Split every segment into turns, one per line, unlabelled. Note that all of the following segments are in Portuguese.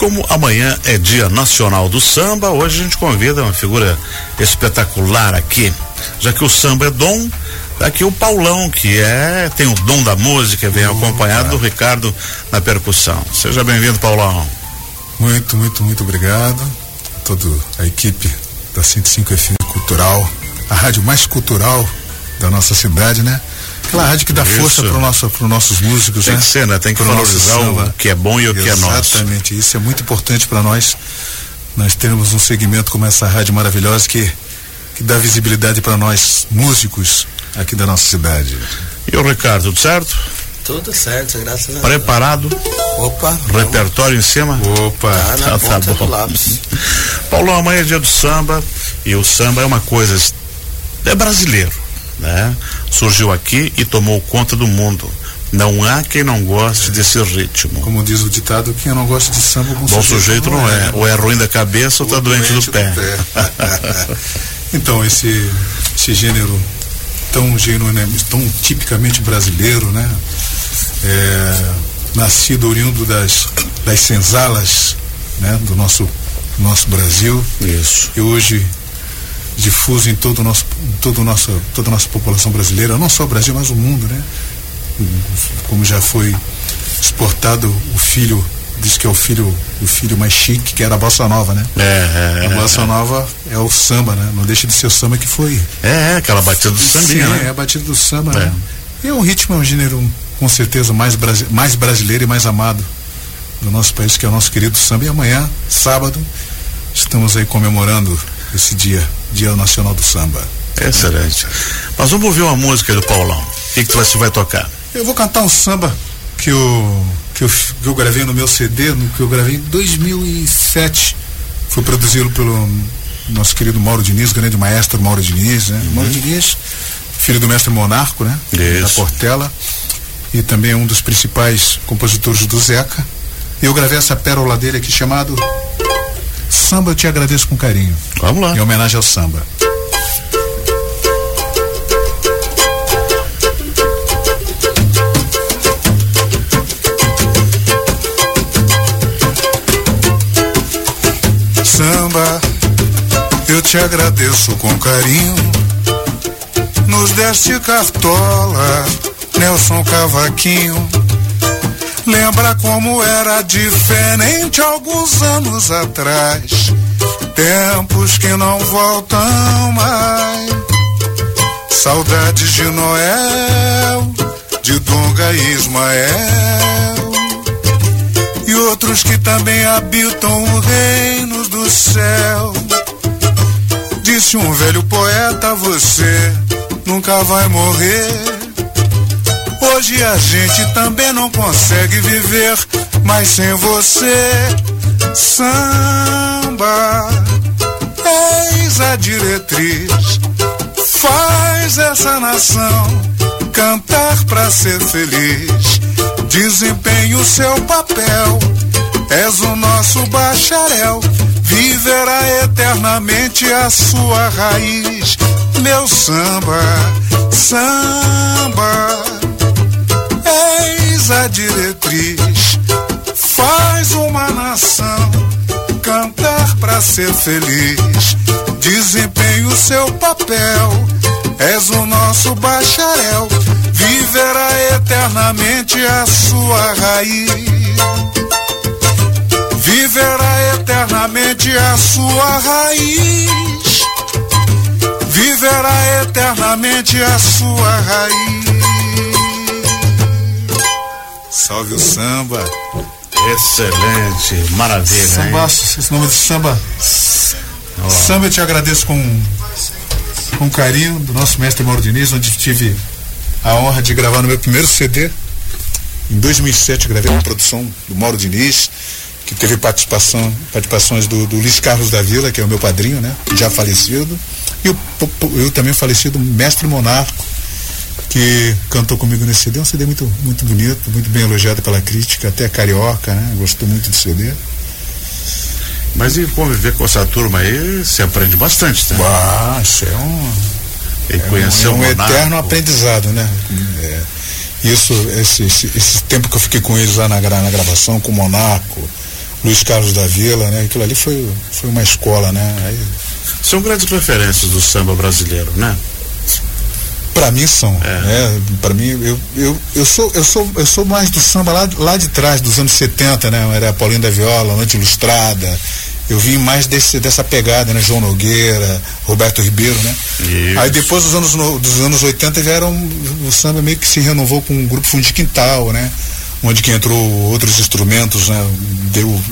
como amanhã é Dia Nacional do Samba, hoje a gente convida uma figura espetacular aqui, já que o samba é dom, aqui o Paulão, que é tem o dom da música, vem acompanhado do Ricardo na percussão. Seja bem-vindo, Paulão.
Muito, muito, muito obrigado a toda a equipe da 105 FM Cultural, a rádio mais cultural da nossa cidade, né? Aquela rádio que dá isso. força para nosso, os nossos músicos,
Tem
né?
que ser, né? Tem que pro valorizar o que é bom e o que é nosso.
Exatamente, isso é muito importante para nós. Nós temos um segmento como essa rádio maravilhosa que, que dá visibilidade para nós, músicos aqui da nossa cidade.
E o Ricardo, tudo certo?
Tudo certo, graças a Deus.
Preparado?
Opa.
Repertório em cima?
Opa.
Tá na ponta tá do lápis.
Paulo, amanhã é dia do samba e o samba é uma coisa é brasileiro, né? Surgiu aqui e tomou conta do mundo. Não há quem não goste desse ritmo.
Como diz o ditado, quem não gosta de samba, bom,
bom sujeito, sujeito não, é. é. Ou é ruim da cabeça ou está doente, doente, do pé. Do pé.
então, esse, esse gênero tão genuíno, tão tipicamente brasileiro, né? É, nascido oriundo das, das senzalas, né? Do nosso, nosso Brasil.
Isso.
E hoje difuso em todo o nosso, todo o nosso, toda a nossa população brasileira, não só o Brasil, mas o mundo, né? Como já foi exportado o filho diz que é o filho o filho mais chique que era a bossa nova né
é, é,
a bossa nova é o samba né não deixa de ser o samba que foi
é, é aquela batida do
Sim,
né?
é a batida do samba né? e é um ritmo é um gênero com certeza mais brasi mais brasileiro e mais amado do nosso país que é o nosso querido samba e amanhã sábado estamos aí comemorando esse dia dia nacional do samba
excelente mas vamos ouvir uma música do Paulão o que, que você vai tocar
eu vou cantar um samba que eu, que eu, que eu gravei no meu CD, no que eu gravei em 2007. Foi produzido pelo nosso querido Mauro Diniz, grande maestro Mauro Diniz, né? Uhum. Mauro Diniz, filho do mestre Monarco, né?
Isso.
Da Portela. E também um dos principais compositores do Zeca. E eu gravei essa pérola dele aqui chamado Samba Eu Te Agradeço com Carinho.
Vamos lá.
Em homenagem ao samba. samba, eu te agradeço com carinho. Nos deste cartola, Nelson Cavaquinho. Lembra como era diferente alguns anos atrás. Tempos que não voltam mais. Saudades de Noel, de Dunga e Ismael e outros que também habitam o reino do céu. Disse um velho poeta: Você nunca vai morrer. Hoje a gente também não consegue viver, mas sem você, samba, eis a diretriz. Faz essa nação cantar pra ser feliz desempenhe o seu papel. És o nosso bacharel, viverá eternamente a sua raiz. Meu samba, samba, eis a diretriz. Faz uma nação cantar para ser feliz. Desempenhe o seu papel. És o nosso bacharel, viverá eternamente a sua raiz. Viverá eternamente a sua raiz. Viverá eternamente a sua raiz. Salve o samba.
Excelente, maravilha.
Sambaço, esse nome de samba. Oh. Samba eu te agradeço com, com carinho do nosso mestre Mauro Diniz, onde tive a honra de gravar no meu primeiro CD. Em 2007 gravei uma produção do Mauro Diniz, que teve participação, participações do, do Luiz Carlos da Vila, que é o meu padrinho, né? Já falecido. E o, eu também falecido mestre Monarco, que cantou comigo nesse CD. É um CD muito, muito bonito, muito bem elogiado pela crítica, até carioca, né? Gostou muito do CD.
Mas e conviver com essa turma aí, você aprende bastante, tá?
Ah, isso é um.
E conhecer
é um,
um
eterno aprendizado, né? É, isso, esse, esse, esse, tempo que eu fiquei com eles lá na, na gravação, com o Monaco, Luiz Carlos da Vila, né? Aquilo ali foi, foi uma escola, né? Aí,
São grandes referências do samba brasileiro, né?
Para mim são, é. né? Para mim eu, eu, eu sou eu sou eu sou mais do samba lá, lá de trás dos anos 70, né? Era Paulinho da Viola, Noite Ilustrada. Eu vim mais desse, dessa pegada, né? João Nogueira, Roberto Ribeiro, né?
Isso.
Aí depois dos anos no, dos anos 80 vieram o samba meio que se renovou com o grupo Fundo de Quintal, né? Onde que entrou outros instrumentos, né? Deu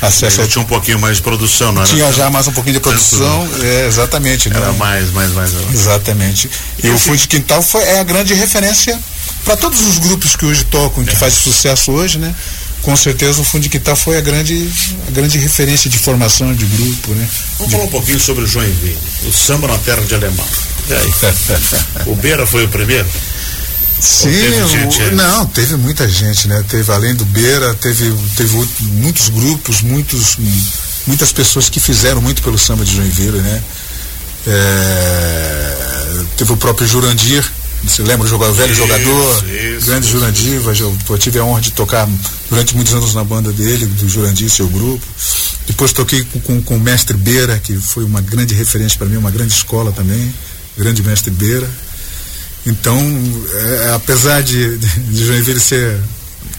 acesso ao
tinha um pouquinho mais de produção, não era?
tinha já mais um pouquinho de produção, é, exatamente.
Era mais, mais, mais.
Exatamente. E, o Fundo de Quintal foi, é a grande referência para todos os grupos que hoje tocam, que fazem sucesso hoje, né? Com certeza o Fundo de Quintal foi a grande, a grande referência de formação de grupo, né?
Vamos falar um pouquinho sobre o Joinville, o samba na terra de alemão. E o Beira foi o primeiro?
Sim,
teve gente,
não, teve muita gente, né? Teve além do Beira, teve, teve muitos grupos, muitos, muitas pessoas que fizeram muito pelo samba de Joinville, né? É, teve o próprio Jurandir, você lembra o velho
Isso,
jogador,
isso,
grande
isso.
Jurandir, eu tive a honra de tocar durante muitos anos na banda dele, do Jurandir, seu grupo. Depois toquei com, com, com o mestre Beira, que foi uma grande referência para mim, uma grande escola também, grande mestre Beira. Então, é, apesar de, de Joinville ser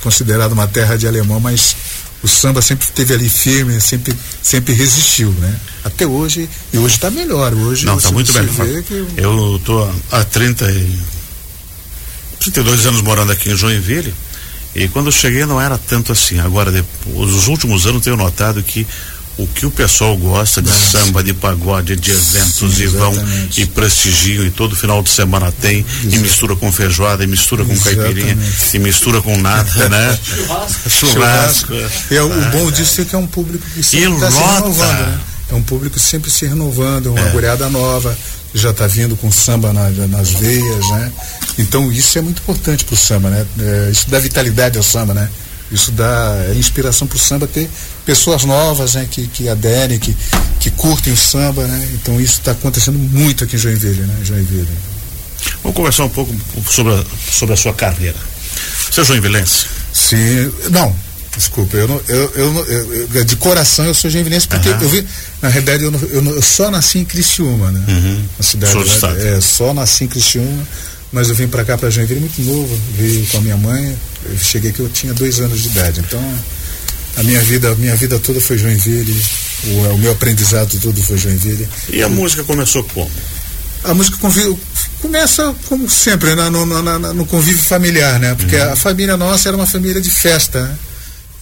considerado uma terra de alemão, mas o samba sempre esteve ali firme, sempre, sempre resistiu, né? Até hoje, e hoje está melhor. Hoje
Não, está muito bem.
vê que-
Eu tô há 30 e 32 anos morando aqui em Joinville e quando eu cheguei não era tanto assim. Agora, depois, os últimos anos tenho notado que o que o pessoal gosta de samba, de pagode, de eventos
Sim,
e vão e prestigiam e todo final de semana tem e mistura com feijoada, e mistura com caipirinha
Exatamente.
e mistura com nada, né? Churrasco.
É, o, o bom disso é que é um público que sempre está se renovando, né? É um público sempre se renovando, uma
É.
goleada nova, já está vindo com samba na- nas veias, né? Então isso é muito importante para o samba, né? É, isso dá vitalidade ao samba, né? Isso dá é, inspiração para o samba ter pessoas novas, né? Que, que aderem, que, que curtem o samba, né? Então isso está acontecendo muito aqui em Joinville, né? Joinville.
Vamos conversar um pouco sobre a, sobre a sua carreira. Você é joinvilense?
Sim, não, desculpa, eu, não, eu, eu, eu- eu- de coração eu sou joinvilense porque
Aham.
eu vi, na realidade eu, não- eu, só nasci em Criciúma, né?
Uhum.
Na cidade, lá, é, só nasci em Criciúma, mas eu vim para cá para Joinville muito novo, veio com a minha mãe, eu cheguei que eu tinha dois anos de idade, então a minha vida, a minha vida toda foi Joinville, o, o meu aprendizado todo foi Joinville.
E a música começou como?
A música convívio, começa como sempre, né, no, no, na- no convívio familiar, né? Porque a família nossa era uma família de festa, né?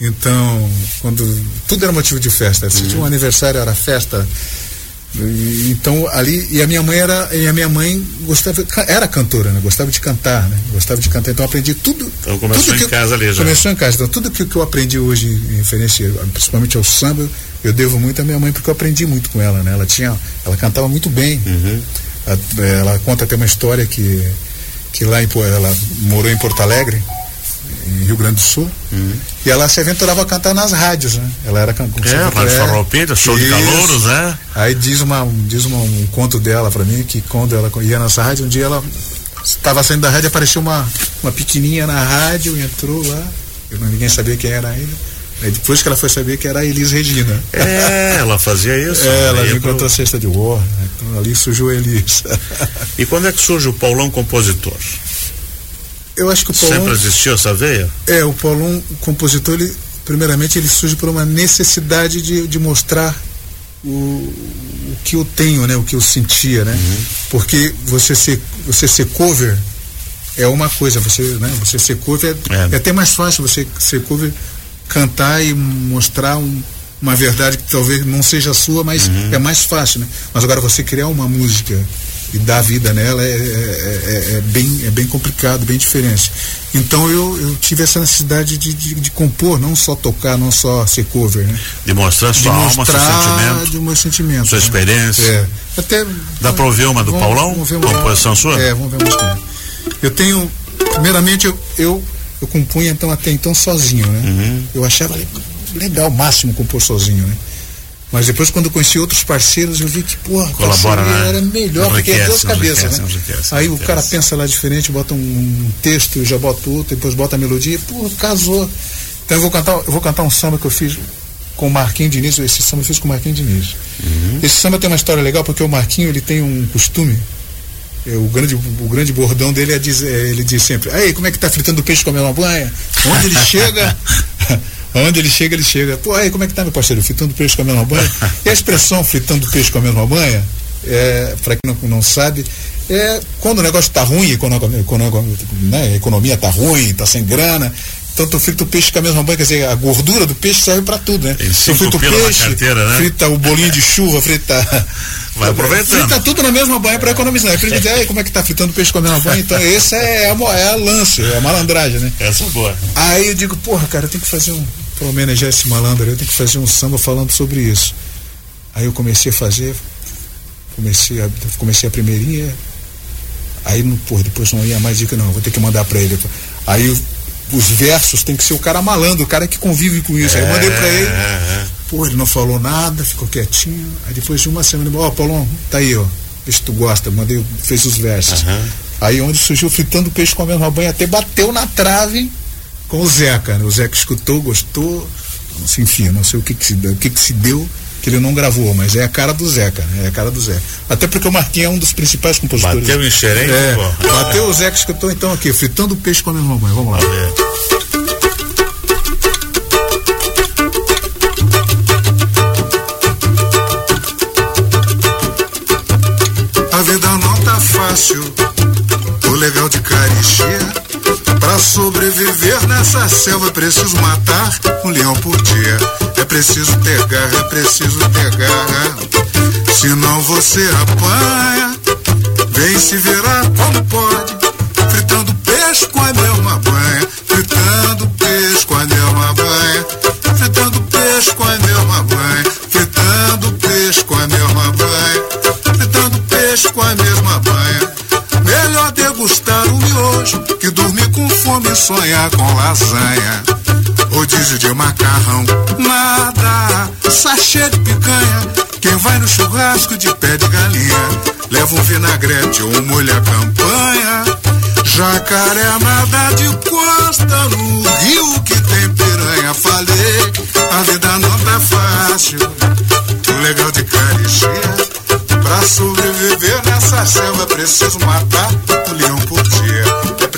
Então, quando tudo era motivo de festa, se tinha um aniversário era festa. E- então ali e a minha mãe era e a minha mãe gostava era cantora, né? Gostava de cantar, né? Gostava de cantar, então eu aprendi tudo.
Então começou
tudo
em
que eu-
casa ali já.
Começou em casa. Então tudo que, que eu aprendi hoje em referência, principalmente ao samba, eu devo muito à minha mãe porque eu aprendi muito com ela, né? Ela tinha, ela cantava muito bem.
Uhum.
A- Ela conta até uma história que, que lá em, ela morou em Porto Alegre, em Rio Grande do Sul,
Uhum.
e ela se aventurava a cantar nas rádios, né? Ela era can- com
É, Rádio Farroupilha, show de
Isso.
calouros, né?
Aí diz, uma, diz uma- um conto dela pra mim que quando ela ia nessa rádio, um dia ela estava saindo da rádio, apareceu uma, uma pequenininha na rádio, entrou lá, eu não- ninguém sabia quem era ainda. Aí depois que ela foi saber que era a Elis Regina.
É, ela fazia isso.
É, ela me
pro-
contou a cesta de war, né? então ali surgiu a Elis.
E quando é que surge o Paulão compositor?
Eu acho que o
Sempre existiu essa veia?
é, o Paulão, o compositor, ele, primeiramente ele surge por uma necessidade de, de mostrar o, o que eu tenho, né, o que eu sentia, né? Porque você ser, você ser cover é uma coisa, você, né, você ser cover é,
É.
é até mais fácil você ser cover, cantar e mostrar um- uma verdade que talvez não seja sua, mas é mais fácil, né? Mas agora você criar uma música e dar vida nela é, é- é- é bem, é bem complicado, bem diferente. Então eu, eu tive essa necessidade de, de, de compor, não só tocar, não só ser cover, né?
De mostrar
De
sua alma, seu sentimento.
de meus sentimentos.
sua
né?
experiência.
É. Até,
Dá pra ouvir uma do
Vamos-
Paulão?
vamos ver uma-
Composição sua?
É, vamos ver uma. Eu tenho, primeiramente eu, eu, eu compunha então até então sozinho, né?
Uhum.
Eu achava le- legal, máximo compor sozinho, né? Mas depois quando eu conheci outros parceiros, eu vi que, porra, a
Colabora, né?
era melhor, porque é duas cabeças, né?
enriquece,
Aí o
enriquece.
cara pensa lá diferente, bota um texto, já bota outro, depois bota a melodia, pô, casou. Então eu vou cantar, eu vou cantar um samba que eu fiz com o Marquinho Diniz, esse samba eu fiz com o Marquinho Diniz. Uhum. Esse samba tem uma história legal porque o Marquinho ele tem um costume, é, o, grande, o grande bordão dele é dizer, é, ele diz sempre, aí, como é que tá fritando peixe com a mesma banha? Onde ele chega, onde ele chega, ele chega, pô, aí, como é que tá meu parceiro, fritando peixe com a mesma banha? E a expressão fritando peixe com a mesma banha, é, para quem não, não sabe, é quando o negócio tá ruim, né, a economia tá ruim, tá sem grana, então tu frita o peixe com a mesma banha, quer dizer, a gordura do peixe serve para tudo, né?
Tu frita o peixe, carteira, né?
frita o bolinho de chuva, frita.
Vai aproveitando.
Frita tudo na mesma banha para economizar. Dizer, aí, como é que tá fritando peixe com a mesma banha? Então, esse é, é, a, é a lance, é a malandragem, né?
Essa é boa.
Aí eu digo, porra, cara, eu tenho que fazer um. Pra homenagear esse malandro, eu tenho que fazer um samba falando sobre isso. Aí eu comecei a fazer, comecei a, comecei a primeirinha, aí, porra, depois não ia mais dica, não, vou ter que mandar para ele. Aí os versos tem que ser o cara malandro, o cara que convive com isso. É, aí eu mandei pra ele, é, é. pô, ele não falou nada, ficou quietinho. Aí depois de uma semana, ó, oh, Paulão, tá aí, ó, vê se tu gosta, mandei, fez os versos. Uhum. Aí onde surgiu fritando peixe com a mesma banha, até bateu na trave com o Zeca, né? O Zeca escutou, gostou, enfim, não sei o que que se deu, o que que se deu, que ele não gravou, mas é a cara do Zeca, né? É a cara do Zeca. Até porque o Marquinhos é um dos principais compositores.
Bateu em xerém,
é, Bateu o Zeca tô então aqui, fritando peixe com a mesma mãe. Vamos lá. A vida não tá fácil, o legal de caristia sobreviver nessa selva é preciso matar um leão por dia. É preciso ter garra, é preciso ter garra. Senão você apanha. Vem se virar como pode. Fritando peixe com a mesma banha. Fritando com lasanha. Rodízio de macarrão, nada, sachê de picanha. Quem vai no churrasco de pé de galinha, leva um vinagrete ou um molho a campanha. Jacaré nada de costa no rio que tem piranha. Falei, a vida não tá fácil, o legal de caristia. Pra sobreviver nessa selva é preciso matar um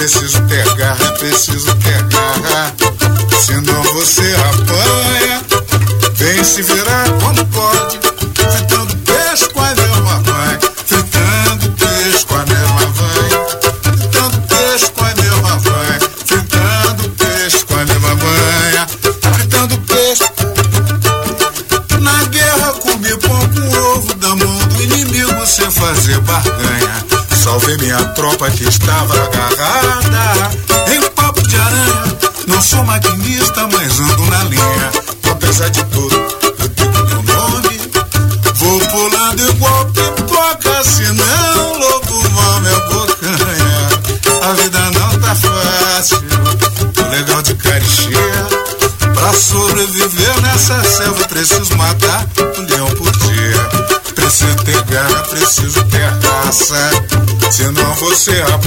preciso ter garra, preciso ter garra. Senão você apanha. Vem se virar como pode. Fritando peixe com a mesma mãe. Fritando peixe com a mesma mãe. Fritando peixe com a mesma mãe. Fritando peixe com a mesma mãe. Fritando peixe. Na guerra comi pão com ovo da mão inimigo sem fazer barganha. Salvei minha tropa que estava agarrada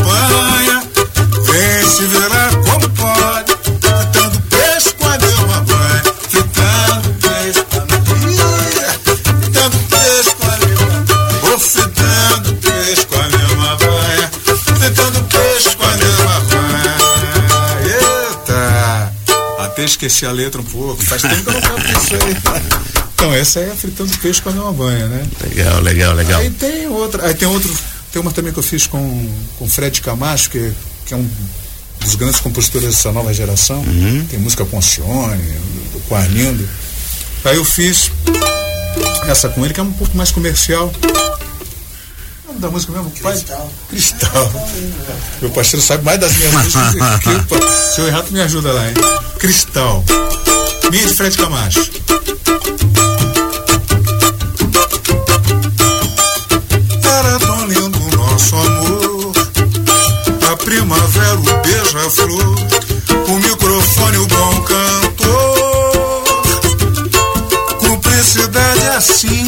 apanha. Vem se virar como pode. Fritando peixe com a mesma banha. Fritando peixe com a mesma Fritando peixe com a mesma Ou fritando peixe com a mesma banha. Fritando peixe com a mesma banha. Eita! Até esqueci a letra um pouco. Faz tempo que eu não canto isso aí. Então, essa é a fritando peixe com a mesma banha, né?
Legal, legal, legal.
Aí tem outra, aí tem outro, tem uma também que eu fiz com com Fred Camacho, que, que é um dos grandes compositores dessa nova geração. Uhum. Tem música com Cione, com Arlindo. Aí eu fiz essa com ele, que é um pouco mais comercial. O nome da música mesmo?
Cristal.
Cristal. Meu parceiro sabe mais das minhas músicas. Se eu errar, tu me ajuda lá, hein? Cristal. Minha de Fred Camacho. Primavera, o beija-flor. O microfone, o bom cantor. Cumplicidade assim.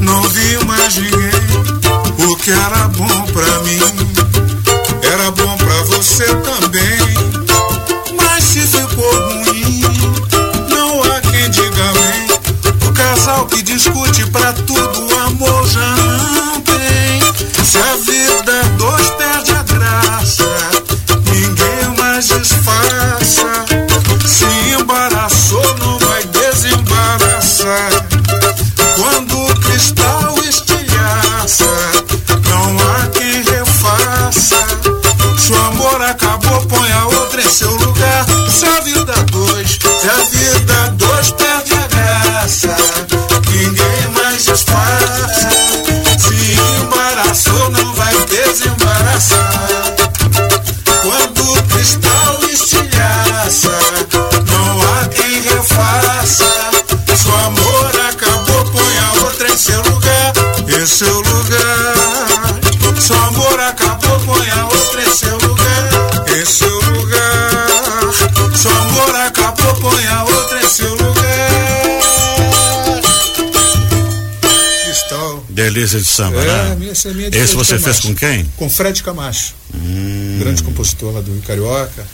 Não vi mais ninguém. O que era bom pra mim. Era bom pra você também. Mas se ficou ruim, não há quem pessoal que discute pra
De samba,
É,
né?
essa é a minha
Esse
de
você
Fred
fez
Camacho.
com quem?
Com Fred Camacho,
Hum.
grande compositor lá do Rio Carioca.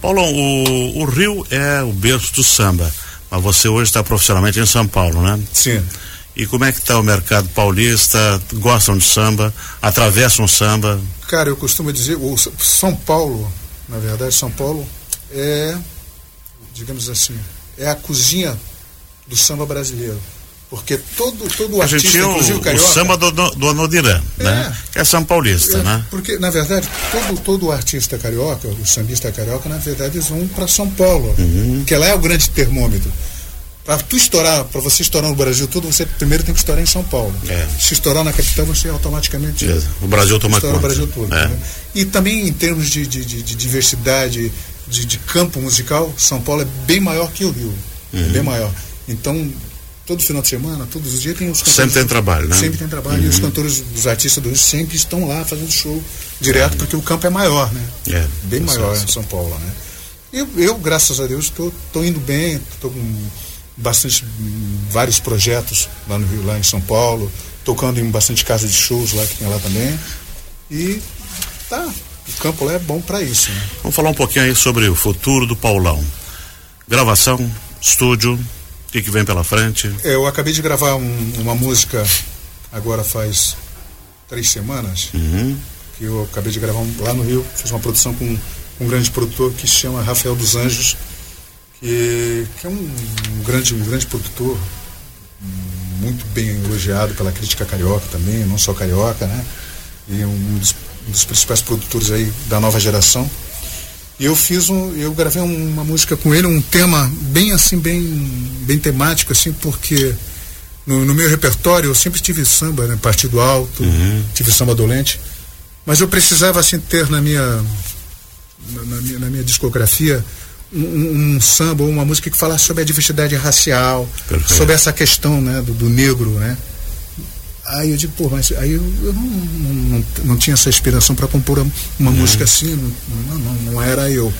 Paulão, o, o Rio é o berço do samba, mas você hoje está profissionalmente em São Paulo, né?
Sim.
E como é que está o mercado paulista? Gostam de samba? Atravessam samba?
Cara, eu costumo dizer, o São Paulo, na verdade, São Paulo é, digamos assim, é a cozinha do samba brasileiro. Porque todo, todo
A
artista,
tinha o,
inclusive o
o
carioca...
samba do, do, do Anodiran, né? Que é São Paulista,
É,
né?
Porque, na verdade, todo, todo artista carioca, o sambista carioca, na verdade, eles vão para São Paulo,
Uhum.
que lá é o grande termômetro. Para tu estourar, para você estourar no Brasil todo, você primeiro tem que estourar em São Paulo.
É.
Se estourar na capital, você automaticamente.
O Brasil toma
estoura o
conta.
Brasil todo.
É.
né? E também em termos de, de, de- de diversidade, de, de campo musical, São Paulo é bem maior que o Rio. É
Uhum.
bem maior. Então, todo final de semana, todos os dias tem os cantores.
Sempre tem trabalho, né?
Sempre tem trabalho. E os cantores, os artistas do Rio sempre estão lá fazendo show direto, porque o campo é maior, né?
É,
Bem maior em São Paulo, né? Eu, eu graças a Deus, estou indo bem, estou com bastante, vários projetos lá no Rio, lá em São Paulo, tocando em bastante casas de shows lá que tem lá também. E tá, o campo lá é bom para isso, né?
Vamos falar um pouquinho aí sobre o futuro do Paulão. Gravação, estúdio, o que, que vem pela frente?
É, Eu acabei de gravar um- uma música agora faz três semanas,
Uhum.
que eu acabei de gravar um- lá no Rio, fiz uma produção com um grande produtor que se chama Rafael dos Anjos, que, que é um, um grande, um grande produtor, muito bem elogiado pela crítica carioca também, não só carioca, né? E um dos, um dos principais produtores aí da nova geração. E eu fiz um, eu gravei uma música com ele, um tema bem assim, bem, bem temático, assim, porque no, no meu repertório eu sempre tive samba, né? Partido alto, tive samba dolente, mas eu precisava assim ter na minha na, na minha, na minha discografia um, um- um samba ou uma música que falasse sobre a diversidade racial,
Perfeito.
sobre essa questão, né, do, do negro, né? Aí eu digo, pô, mas aí eu, eu não, não, não, não tinha essa inspiração para compor uma, uma música assim, não, não, não era eu.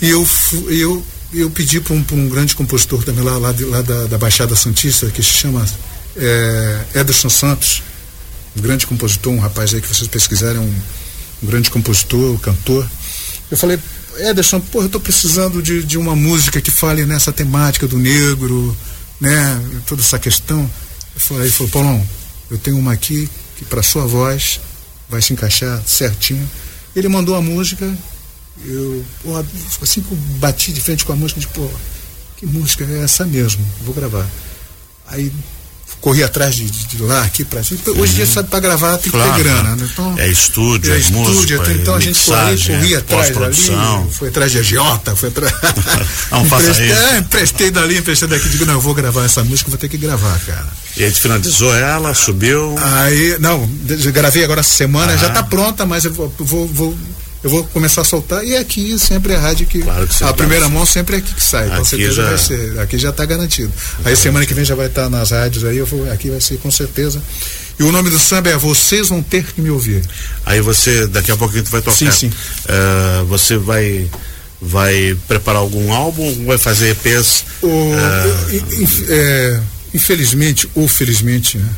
E eu, eu, eu pedi para um, um grande compositor também lá, lá, de- lá da, da Baixada Santista, que se chama é, Ederson Santos, um grande compositor, um rapaz aí que vocês pesquisarem, um, um grande compositor, cantor. Eu falei, Ederson, pô, eu tô precisando de, de uma música que fale nessa temática do negro, né, toda essa questão. Eu falei, ele falou, Paulão, eu tenho uma aqui que para sua voz vai se encaixar certinho. Ele mandou a música, eu, assim que eu bati de frente com a música, disse, pô, que música é essa mesmo? Vou gravar. Aí corri atrás de, de, de lá, aqui pra cima. Hoje em dia, sabe, para gravar tem que
Claro,
ter grana, né? Então,
É estúdio, é música,
então,
é
então a gente corria,
mixagem,
corria
é
atrás ali, foi atrás de agiota, foi atrás.
Não faça
emprestei,
isso.
é, emprestei dali, emprestei daqui, digo, não, eu vou gravar essa música, vou ter que gravar, cara.
E a gente finalizou ela, subiu.
Aí, não, gravei agora essa semana,
Ah.
já tá pronta, mas eu vou, vou, vou- eu vou começar a soltar. E aqui sempre é a rádio que.
Claro que
a primeira mão sempre é aqui que sai. Com
Aqui
certeza
já-
vai ser. Aqui já tá garantido. Aí semana que vem já vai estar nas rádios aí, eu vou, aqui vai ser com certeza. E o nome do samba é Vocês Vão Ter Que Me Ouvir.
Aí você, daqui a pouquinho tu vai tocar.
Sim, sim.
Eh, você vai vai preparar algum álbum? Vai fazer EPs?
O- in- é, infelizmente ou felizmente, né?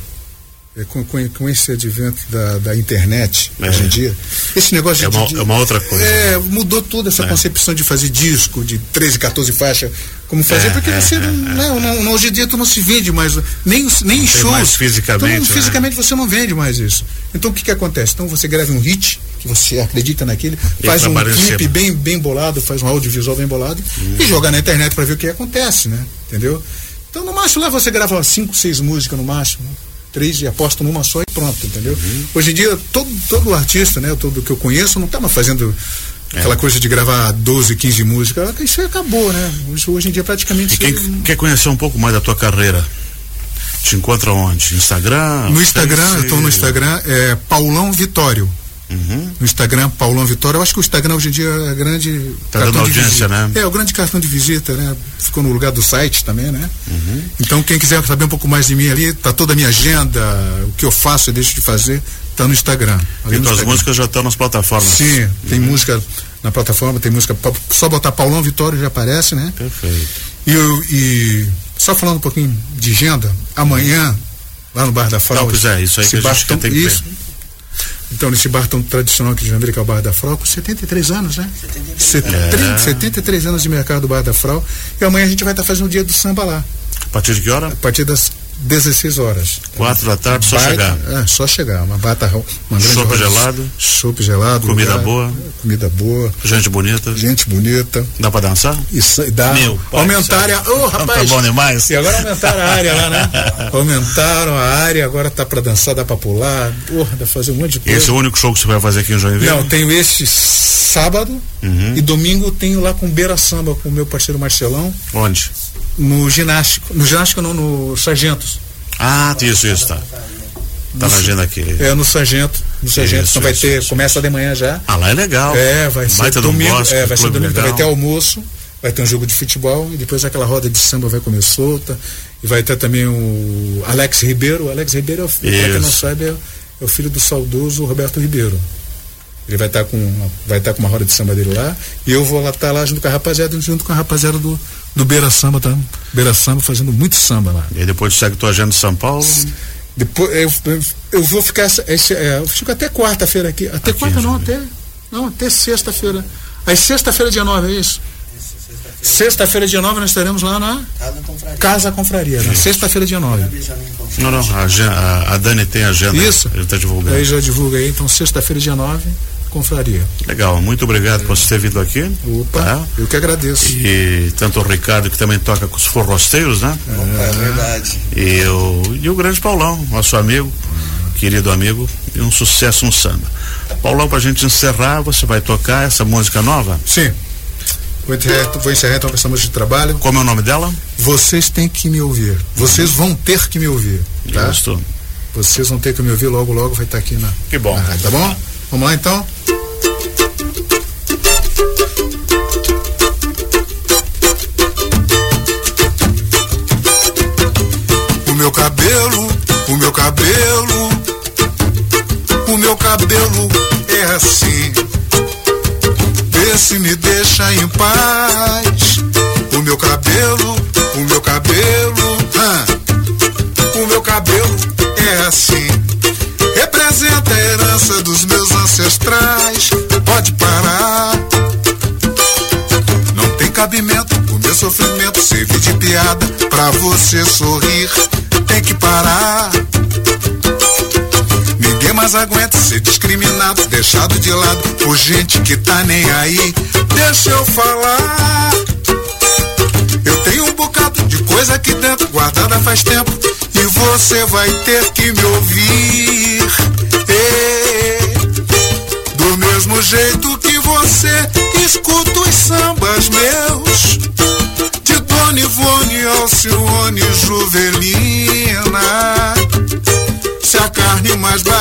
É, com, com, com, esse advento da, da internet é. hoje em dia, esse negócio
é
de,
uma,
de,
é uma outra coisa.
É, mudou toda essa é. concepção de fazer disco de 13, 14 faixas, como fazer, é, porque é, você não, não, não, hoje em dia tu não se vende mais, nem, nem em shows. Mais
fisicamente.
Então, fisicamente você não vende mais isso. Então o que que acontece? Então você grava um hit, que você acredita naquele, e faz um clipe bem, bem bolado, faz um audiovisual bem bolado hum. e joga na internet para ver o que acontece, né? Entendeu? Então no máximo lá você grava cinco, seis músicas no máximo três e aposto numa só e pronto, entendeu? Uhum. Hoje em dia, todo, todo artista, né, todo que eu conheço, não está mais fazendo é. aquela coisa de gravar 12, 15 músicas. Isso acabou, né? Hoje, hoje em dia praticamente.
E quem
você...
quer conhecer um pouco mais da tua carreira? Te encontra onde? Instagram?
No Instagram, eu estou no Instagram, é Paulão Vitório. Uhum. No Instagram, Paulão Vitória. Eu acho que o Instagram hoje em dia é grande.
Tá dando audiência, né?
É, o grande cartão de visita, né? Ficou no lugar do site também, né? Uhum. Então, quem quiser saber um pouco mais de mim ali, tá toda a minha agenda, o que eu faço e deixo de fazer, tá no Instagram.
Ali então, as músicas já estão nas plataformas.
Sim, tem uhum. música na plataforma, tem música. Só botar Paulão Vitória já aparece, né?
Perfeito.
E, eu, e só falando um pouquinho de agenda, amanhã, lá no Bar da Fraude. Não,
pois é, isso aí que a gente tem que
isso, ver então, nesse bar tão tradicional aqui de Jandaíra, que é o Bar da Frau, com 73 anos, né? 73, é. 73 anos de mercado do Bar da Frau. E amanhã a gente vai estar tá fazendo o dia do samba lá.
A partir de que hora? A
partir das 16 horas.
Quatro da tarde, só chegar.
É, só chegar. Uma bata, uma
grande Chope gelado.
Chope gelado.
Comida lugar, boa.
Comida boa.
Gente bonita.
Gente bonita.
Dá pra dançar?
Isso, dá. Meu,
aumentar
a. Ô, oh, rapaz.
Tá bom demais.
E agora aumentaram a área lá, né? aumentaram a área, agora tá pra dançar, dá pra pular. Porra, dá pra fazer um monte de coisa.
Esse é o único show que você vai fazer aqui em Joinville?
Não, tenho este sábado uhum. e domingo tenho lá com Beira Samba com o meu parceiro Marcelão.
Onde?
No ginástico. No ginástico não, no Sargentos.
Ah, isso, isso, tá. Tá na agenda aqui.
É, no Sargento. No Sargento. Isso, então vai isso, ter, isso. começa de manhã já.
Ah, lá é legal.
É, vai ser
Baita
domingo.
Bosque,
é, vai ser domingo, legal. vai ter almoço, vai ter um jogo de futebol e depois aquela roda de samba vai comer solta. E vai ter também o Alex Ribeiro. O Alex Ribeiro, é para quem não sabe, é, é, o filho do saudoso Roberto Ribeiro. Ele vai estar tá com vai estar tá com uma roda de samba dele lá e eu vou lá estar tá lá junto com a rapaziada, junto com a rapaziada do do Beira Samba, tá? Beira Samba fazendo muito samba lá.
E depois segue tua agenda de São Paulo?
Depois eu, eu vou ficar esse, é, eu fico até quarta-feira aqui. Até aqui quarta não, até não, até sexta-feira. Aí sexta-feira dia 9, é isso? Sexta-feira, dia 9, nós estaremos lá na Casa Confraria. Confraria Sexta-feira, dia 9.
Não, não, a, a, Dani tem a agenda.
Isso.
Ele está divulgando.
Aí já divulga aí, então sexta-feira, dia 9 confraria.
Legal, muito obrigado por você ter vindo aqui.
Opa, tá? eu que agradeço.
E tanto o Ricardo que também toca com os forrosteiros, né?
É, é verdade.
E o, e o grande Paulão, nosso amigo, querido amigo, e um sucesso no samba. Paulão, pra gente encerrar, você vai tocar essa música nova?
Sim. Vou encerrar, vou encerrar então com essa música de trabalho.
Como é o nome dela?
Vocês têm que me ouvir. Vocês vão ter que me ouvir. Tá?
Justo.
Vocês vão ter que me ouvir logo, logo vai estar aqui na.
Que bom. Na
rádio, tá bom? Vamos lá então? O meu cabelo, o meu cabelo, o meu cabelo é assim. Vê se me deixa em paz. O meu cabelo, o meu cabelo, ah, o meu cabelo é assim Pode parar. Não tem cabimento o meu sofrimento servir de piada pra você sorrir. Tem que parar. Ninguém mais aguenta ser discriminado, deixado de lado por gente que tá nem aí. Deixa eu falar. Eu tenho um bocado de coisa aqui dentro, guardada faz tempo e você vai ter que me ouvir. E, do mesmo jeito que você escuta os sambas meus, de Dona Ivone, Alcione, Juvelina. Se a carne mais barata